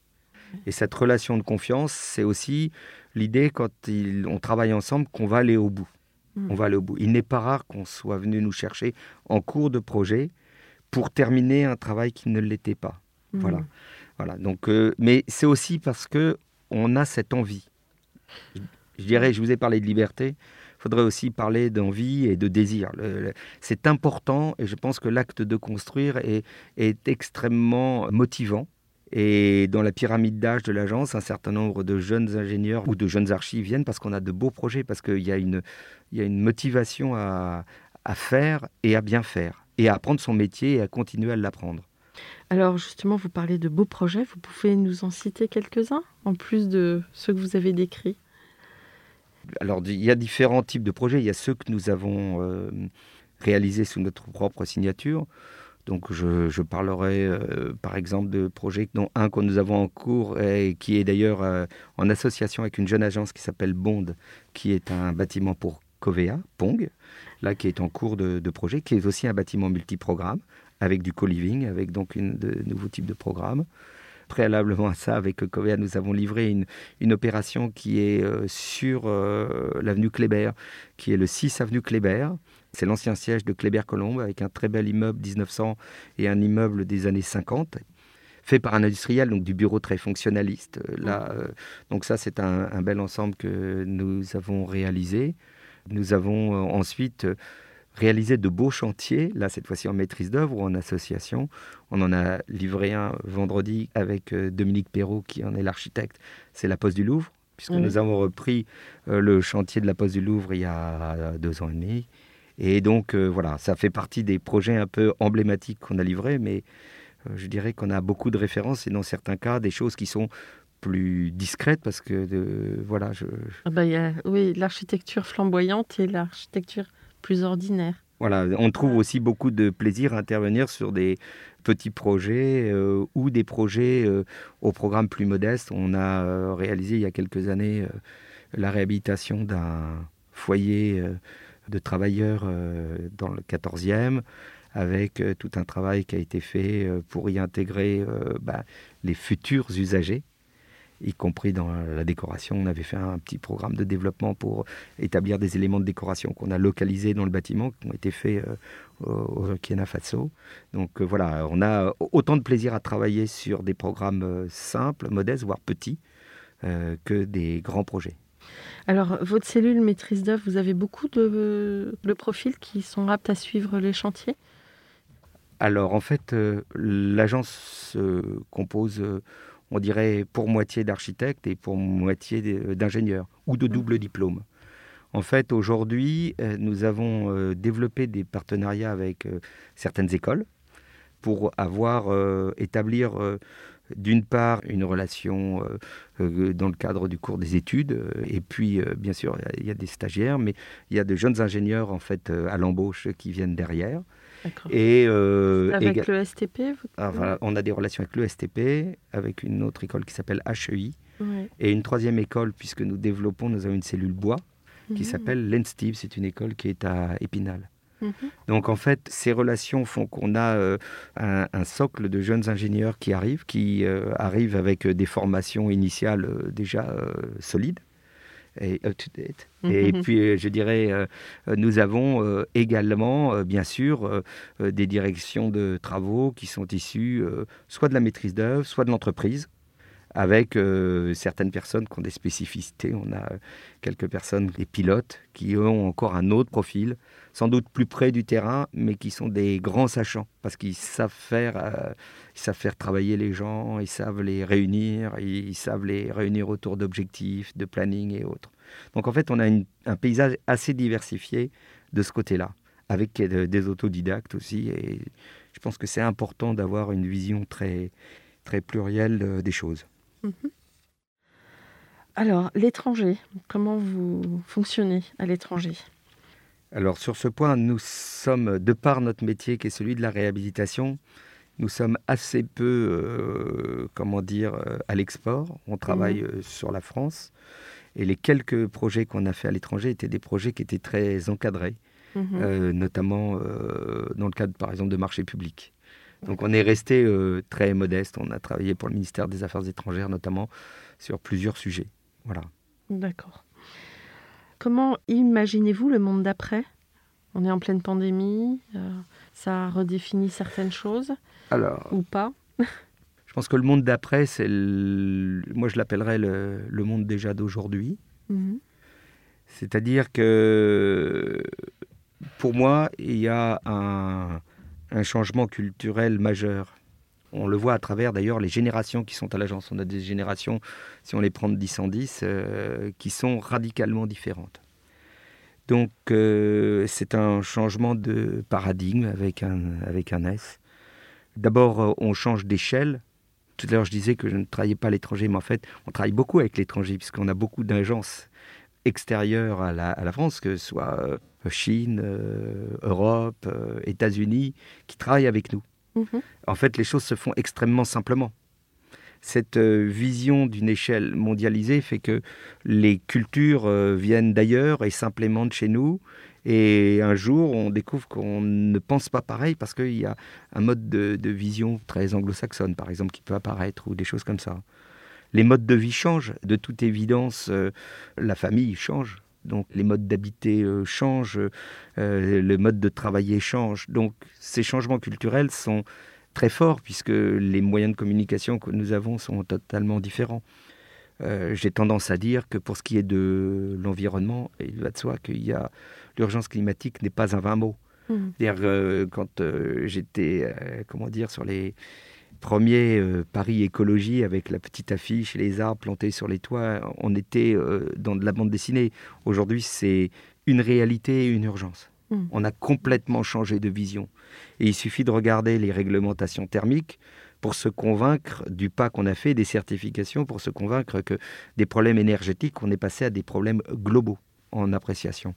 Et cette relation de confiance, c'est aussi l'idée quand il- on travaille ensemble qu'on va aller au bout. Mm. On va aller au bout. Il n'est pas rare qu'on soit venu nous chercher en cours de projet pour terminer un travail qui ne l'était pas. Voilà. Mhm. Voilà. Donc, euh, mais c'est aussi parce que on a cette envie. Je, je dirais, je vous ai parlé de liberté. Faudrait aussi parler d'envie et de désir. C'est important et je pense que l'acte de construire est, extrêmement motivant. Et dans la pyramide d'âge de l'agence, un certain nombre de jeunes ingénieurs ou de jeunes archis viennent parce qu'on a de beaux projets, parce qu'il y, a une- motivation à faire et à bien faire, et à apprendre son métier et à continuer à l'apprendre. Alors justement, vous parlez de beaux projets. Vous pouvez nous en citer quelques-uns, en plus de ceux que vous avez décrits? Alors, il y a différents types de projets. Il y a ceux que nous avons euh, réalisés sous notre propre signature. Donc, je, parlerai euh, par exemple de projets, dont un que nous avons en cours et qui est d'ailleurs euh, en association avec une jeune agence qui s'appelle Bond, qui est un bâtiment pour Covea, Pong, là qui est en cours de, de projet, qui est aussi un bâtiment multiprogramme avec du co-living, avec donc une, de nouveaux types de programmes. Préalablement à ça, avec Covea, nous avons livré une, une opération qui est euh, sur euh, l'avenue Kléber, qui est le 6 avenue Kléber. C'est l'ancien siège de Kléber-Colombe, avec un très bel immeuble 1900 et un immeuble des années 50, fait par un industriel, donc du bureau très fonctionnaliste. Euh, Là, euh, donc ça, c'est un, un bel ensemble que nous avons réalisé. Nous avons ensuite réalisé de beaux chantiers, là cette fois-ci en maîtrise d'œuvre ou en association. On en a livré un vendredi avec euh, Dominique Perrault, qui en est l'architecte. C'est la Poste du Louvre, puisque Oui. nous avons repris euh, le chantier de la Poste du Louvre il y a deux ans et demi. Et donc euh, voilà, ça fait partie des projets un peu emblématiques qu'on a livrés, mais euh, je dirais qu'on a beaucoup de références et dans certains cas des choses qui sont plus discrètes parce que euh, voilà, je, Ah bah, y a, Oui, l'architecture flamboyante et l'architecture plus ordinaire. Voilà, on trouve aussi beaucoup de plaisir à intervenir sur des petits projets euh, ou des projets euh, au programme plus modeste. On a euh, réalisé il y a quelques années la réhabilitation d'un foyer de travailleurs dans le 14e avec tout un travail qui a été fait pour y intégrer bah, les futurs usagers y compris dans la décoration. On avait fait un petit programme de développement pour établir des éléments de décoration qu'on a localisés dans le bâtiment, qui ont été faits euh, au Burkina Faso. Donc euh, voilà, on a autant de plaisir à travailler sur des programmes euh, simples, modestes, voire petits, que des grands projets. Alors, votre cellule maîtrise d'œuvre, vous avez beaucoup de, de profils qui sont aptes à suivre les chantiers? Alors en fait, l'agence se compose, on dirait, pour moitié d'architectes et pour moitié d- d'ingénieurs ou de double diplôme. En fait, aujourd'hui, euh, nous avons euh, développé des partenariats avec euh, certaines écoles pour avoir, euh, établir euh, d'une part une relation euh, euh, dans le cadre du cours des études, euh, et puis euh, bien sûr il y a des stagiaires, mais il y a de jeunes ingénieurs en fait euh, à l'embauche qui viennent derrière. Et, euh, Avec éga- le STP vous- ah, voilà, on a des relations avec le STP, avec une autre école qui s'appelle HEI, Ouais. et une troisième école, puisque nous développons, nous avons une cellule bois, qui Mhm. s'appelle l'ENSTIB, c'est une école qui est à Épinal. Mhm. Donc en fait, ces relations font qu'on a euh, un, un socle de jeunes ingénieurs qui arrivent, qui euh, arrivent avec des formations initiales déjà solides et up-to-date. Et Mhm. puis, euh, je dirais, euh, euh, nous avons euh, également, euh, bien sûr, euh, euh, des directions de travaux qui sont issues euh, soit de la maîtrise d'œuvre, soit de l'entreprise, avec euh, certaines personnes qui ont des spécificités. On a quelques personnes, des pilotes, qui ont encore un autre profil, sans doute plus près du terrain, mais qui sont des grands sachants, parce qu'ils savent faire, euh, savent faire travailler les gens, ils savent les réunir, ils savent les réunir autour d'objectifs, de planning et autres. Donc en fait, on a un paysage assez diversifié de ce côté-là, avec des autodidactes aussi, et je pense que c'est important d'avoir une vision très, très plurielle euh, des choses. Mhm. Alors, l'étranger, comment vous fonctionnez à l'étranger? Alors, sur ce point, nous sommes, de par notre métier qui est celui de la réhabilitation, nous sommes assez peu, euh, comment dire, euh, à l'export. On travaille mhm. sur la France. Et les quelques projets qu'on a fait à l'étranger étaient des projets qui étaient très encadrés, mhm. notamment dans le cadre, par exemple, de marchés publics. Donc on est resté euh, très modeste. On a travaillé pour le ministère des Affaires étrangères notamment sur plusieurs sujets. Voilà. D'accord. Comment imaginez-vous le monde d'après? On est en pleine pandémie. Euh, ça redéfinit certaines choses Alors, ou pas? [LAUGHS] Je pense que le monde d'après, c'est moi je l'appellerais le, monde déjà d'aujourd'hui. Mhm. C'est-à-dire que pour moi, il y a un, un changement culturel majeur. On le voit à travers d'ailleurs les générations qui sont à l'agence. On a des générations, si on les prend de 10 en 10, euh, qui sont radicalement différentes. Donc euh, c'est un changement de paradigme avec un, avec un S. D'abord, euh, on change d'échelle. Tout à l'heure, je disais que je ne travaillais pas à l'étranger, mais en fait, on travaille beaucoup avec l'étranger, puisqu'on a beaucoup d'agences extérieures à la, à la, France, que ce soit Chine, euh, Europe, euh, États-Unis, qui travaillent avec nous. Mhm. En fait, les choses se font extrêmement simplement. Cette euh, vision d'une échelle mondialisée fait que les cultures viennent d'ailleurs et s'implémentent chez nous. Et un jour, on découvre qu'on ne pense pas pareil parce qu'il y a un mode de, de vision très anglo-saxonne, par exemple, qui peut apparaître, ou des choses comme ça. Les modes de vie changent. De toute évidence, la famille change. Donc les modes d'habiter euh, changent, euh, le mode de travailler change. Donc ces changements culturels sont très forts puisque les moyens de communication que nous avons sont totalement différents. Euh, j'ai tendance à dire que pour ce qui est de l'environnement, il va de soi qu'il y a l'urgence climatique n'est pas un vain mot. Mmh. C'est-à-dire quand j'étais, comment dire, sur les premier euh, Paris écologie avec la petite affiche, les arbres plantés sur les toits, on était euh, dans de la bande dessinée. Aujourd'hui, c'est une réalité et une urgence. Hmm. On a complètement changé de vision. Et il suffit de regarder les réglementations thermiques pour se convaincre du pas qu'on a fait, des certifications, pour se convaincre que des problèmes énergétiques, on est passé à des problèmes globaux en appréciation.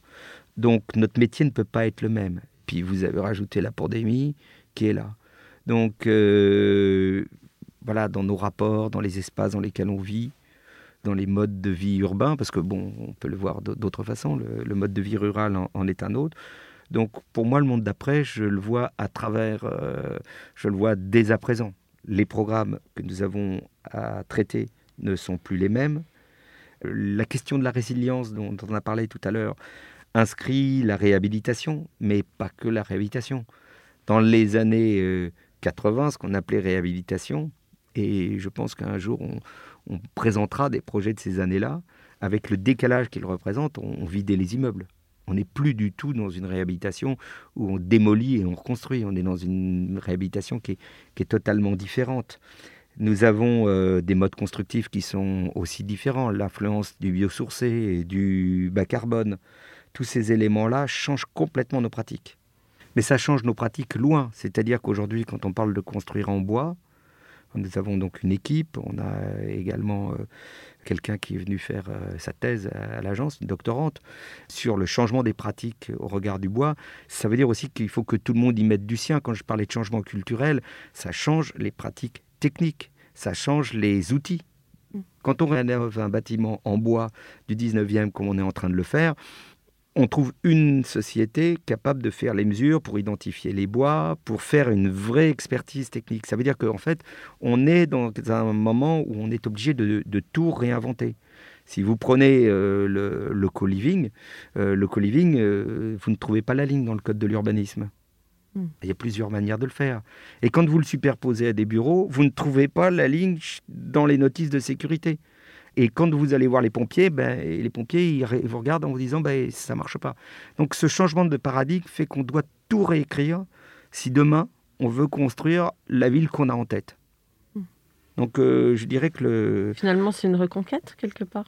Donc notre métier ne peut pas être le même. Puis vous avez rajouté la pandémie qui est là. Donc, euh, voilà, dans nos rapports, dans les espaces dans lesquels on vit, dans les modes de vie urbains, parce que bon, on peut le voir d'autres façons, le, mode de vie rural en, est un autre. Donc, pour moi, le monde d'après, je le vois à travers, euh, je le vois dès à présent. Les programmes que nous avons à traiter ne sont plus les mêmes. La question de la résilience dont, on a parlé tout à l'heure inscrit la réhabilitation, mais pas que la réhabilitation. Dans les années euh, 80, ce qu'on appelait réhabilitation. Et je pense qu'un jour, on, présentera des projets de ces années-là. Avec le décalage qu'ils représentent, on, vidait les immeubles. On n'est plus du tout dans une réhabilitation où on démolit et on reconstruit. On est dans une réhabilitation qui est, totalement différente. Nous avons euh, des modes constructifs qui sont aussi différents. L'influence du biosourcé et du bas carbone. Tous ces éléments-là changent complètement nos pratiques. Mais ça change nos pratiques loin. C'est-à-dire qu'aujourd'hui, quand on parle de construire en bois, nous avons donc une équipe, on a également euh, quelqu'un qui est venu faire euh, sa thèse à, l'agence, une doctorante, sur le changement des pratiques au regard du bois. Ça veut dire aussi qu'il faut que tout le monde y mette du sien. Quand je parlais de changement culturel, ça change les pratiques techniques, ça change les outils. Mm. Quand on rénove un bâtiment en bois du 19e comme on est en train de le faire, on trouve une société capable de faire les mesures pour identifier les bois, pour faire une vraie expertise technique. Ça veut dire qu'en fait, on est dans un moment où on est obligé de, tout réinventer. Si vous prenez euh, le, co-living, euh, le co-living, euh, vous ne trouvez pas la ligne dans le code de l'urbanisme. Hmm. Il y a plusieurs manières de le faire. Et quand vous le superposez à des bureaux, vous ne trouvez pas la ligne dans les notices de sécurité. Et quand vous allez voir les pompiers, ben, les pompiers ils vous regardent en vous disant ben, ça marche pas. Donc ce changement de paradigme fait qu'on doit tout réécrire si demain on veut construire la ville qu'on a en tête. Hmm. Donc euh, je dirais que le, Finalement, c'est une reconquête quelque part?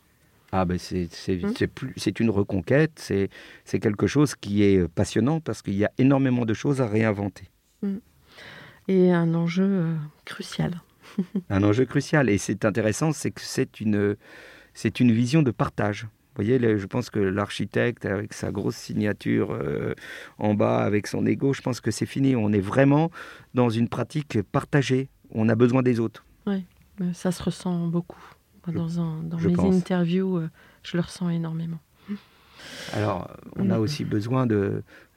ah ben c'est c'est Hmm. c'est plus c'est une reconquête, c'est c'est quelque chose qui est passionnant parce qu'il y a énormément de choses à réinventer. Et un enjeu euh, crucial. [LAUGHS] Un enjeu crucial et c'est intéressant, c'est que c'est une c'est une vision de partage. Vous voyez, je pense que l'architecte avec sa grosse signature euh, en bas avec son ego, je pense que c'est fini. On est vraiment dans une pratique partagée. On a besoin des autres. Euh, Ça se ressent beaucoup. Je- Dans, un- dans mes pense. interviews, euh, je le ressens énormément. Alors, on a aussi besoin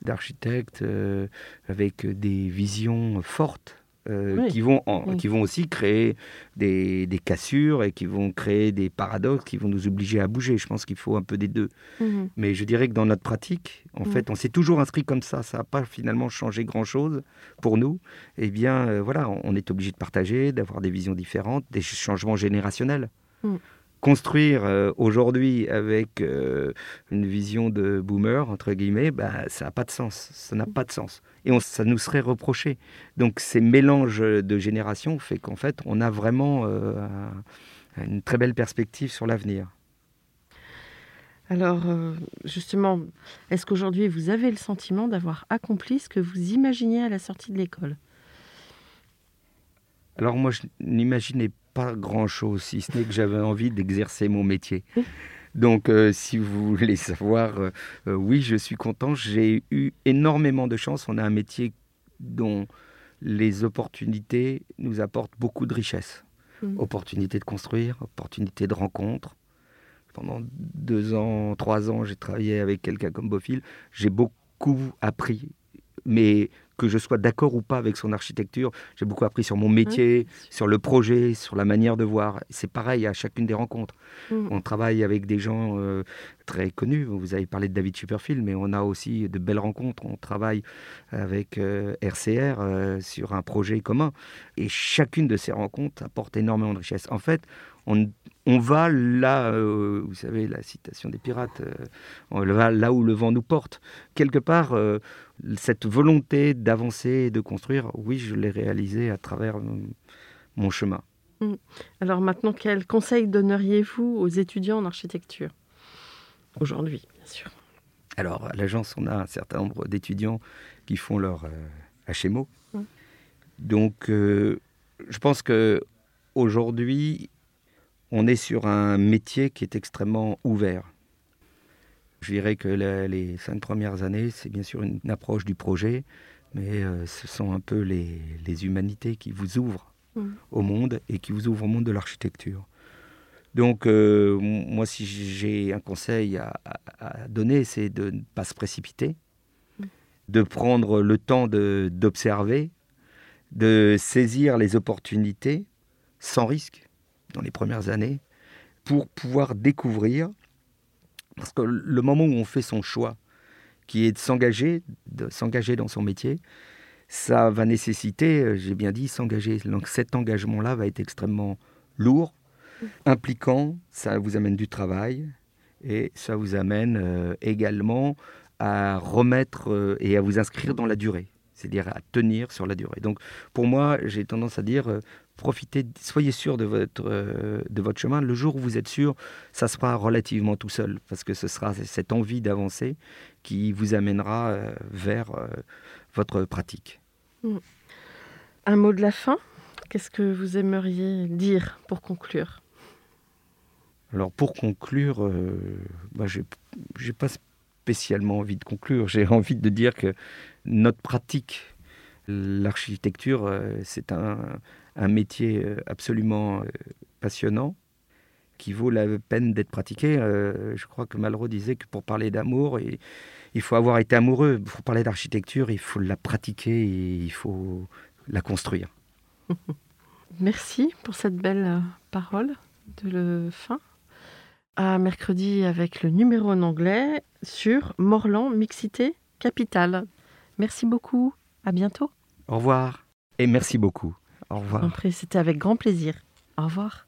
d'architectes euh, avec des visions fortes. Euh, Oui. qui, vont en- Oui. qui vont aussi créer des, des cassures et qui vont créer des paradoxes qui vont nous obliger à bouger. Je pense qu'il faut un peu des deux. Mhm. Mais je dirais que dans notre pratique, en Mm. fait, on s'est toujours inscrit comme ça. Ça n'a pas finalement changé grand-chose pour nous. Eh bien, euh, voilà, on- est obligé de partager, d'avoir des visions différentes, des changements générationnels. Mm. Construire euh, aujourd'hui avec euh, une vision de boomer, entre guillemets, bah, ça n'a pas de sens. Ça n'a pas de sens. Et on- ça nous serait reproché. Donc ces mélanges de générations fait qu'en fait, on a vraiment euh, un- une très belle perspective sur l'avenir. Alors, justement, est-ce qu'aujourd'hui, vous avez le sentiment d'avoir accompli ce que vous imaginiez à la sortie de l'école? Alors moi, je n'imaginais pas grand-chose, si ce n'est que j'avais envie d'exercer mon métier. Donc, euh, si vous voulez savoir, euh, euh, oui, je suis content. J'ai eu énormément de chance. On a un métier dont les opportunités nous apportent beaucoup de richesse. Mm. Opportunités de construire, opportunités de rencontres. Pendant deux ans, trois ans, j'ai travaillé avec quelqu'un comme Beaufil. J'ai beaucoup appris, mais que je sois d'accord ou pas avec son architecture, j'ai beaucoup appris sur mon métier, sur le projet, sur la manière de voir. C'est pareil à chacune des rencontres. Mm. On travaille avec des gens euh, très connus. Vous avez parlé de David Superfield, mais on a aussi de belles rencontres. On travaille avec euh, RCR euh, sur un projet commun. Et chacune de ces rencontres apporte énormément de richesse. En fait, on, on va là, euh, vous savez, la citation des pirates, euh, on va là où le vent nous porte. Quelque part, euh, cette volonté d'avancer et de construire, oui, je l'ai réalisée à travers euh, mon chemin. Alors maintenant, quel conseil donneriez-vous aux étudiants en architecture Aujourd'hui, bien sûr? Alors, à l'agence, on a un certain nombre d'étudiants qui font leur euh, HMO. Mm. Donc, euh, je pense que aujourd'hui, on est sur un métier qui est extrêmement ouvert. Je dirais que la- les cinq premières années, c'est bien sûr une approche du projet, mais euh, ce sont un peu les, les humanités qui vous ouvrent Mm. au monde et qui vous ouvrent au monde de l'architecture. Donc, euh, moi, si j'ai un conseil à, à- à donner, c'est de ne pas se précipiter, de prendre le temps de- d'observer, de saisir les opportunités sans risque dans les premières années pour pouvoir découvrir. Parce que le moment où on fait son choix, qui est de s'engager, de s'engager dans son métier, ça va nécessiter, euh, j'ai bien dit, s'engager. Donc cet engagement-là va être extrêmement lourd, impliquant, ça vous amène du travail et ça vous amène euh, également à remettre euh, et à vous inscrire dans la durée, c'est-à-dire à tenir sur la durée. Donc pour moi, j'ai tendance à dire, euh, profitez, soyez sûr de votre, euh, de votre chemin. Le jour où vous êtes sûr, ça sera relativement tout seul, parce que ce sera cette envie d'avancer qui vous amènera euh, vers votre pratique. Un mot de la fin? Qu'est-ce que vous aimeriez dire pour conclure? Alors pour conclure, bah, j'ai j'ai pas spécialement envie de conclure. J'ai [LAUGHS] envie de dire que notre pratique, l'architecture, euh, c'est un, un métier euh, absolument euh, passionnant qui vaut la peine d'être pratiqué. Je crois que Malraux disait que pour parler d'amour, il, faut avoir été amoureux. Pour parler d'architecture, il faut la pratiquer et il faut la construire. [LAUGHS] Merci pour cette belle parole de le fin. À mercredi avec le numéro en anglais sur Morland Mixité Capitale. Merci beaucoup. À bientôt. Au revoir et merci beaucoup. Au revoir. Après, c'était avec grand plaisir. Au revoir.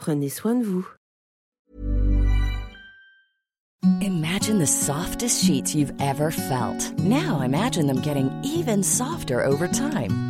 Prenez soin de vous. Imagine the softest sheets you've ever felt. Now imagine them getting even softer over time.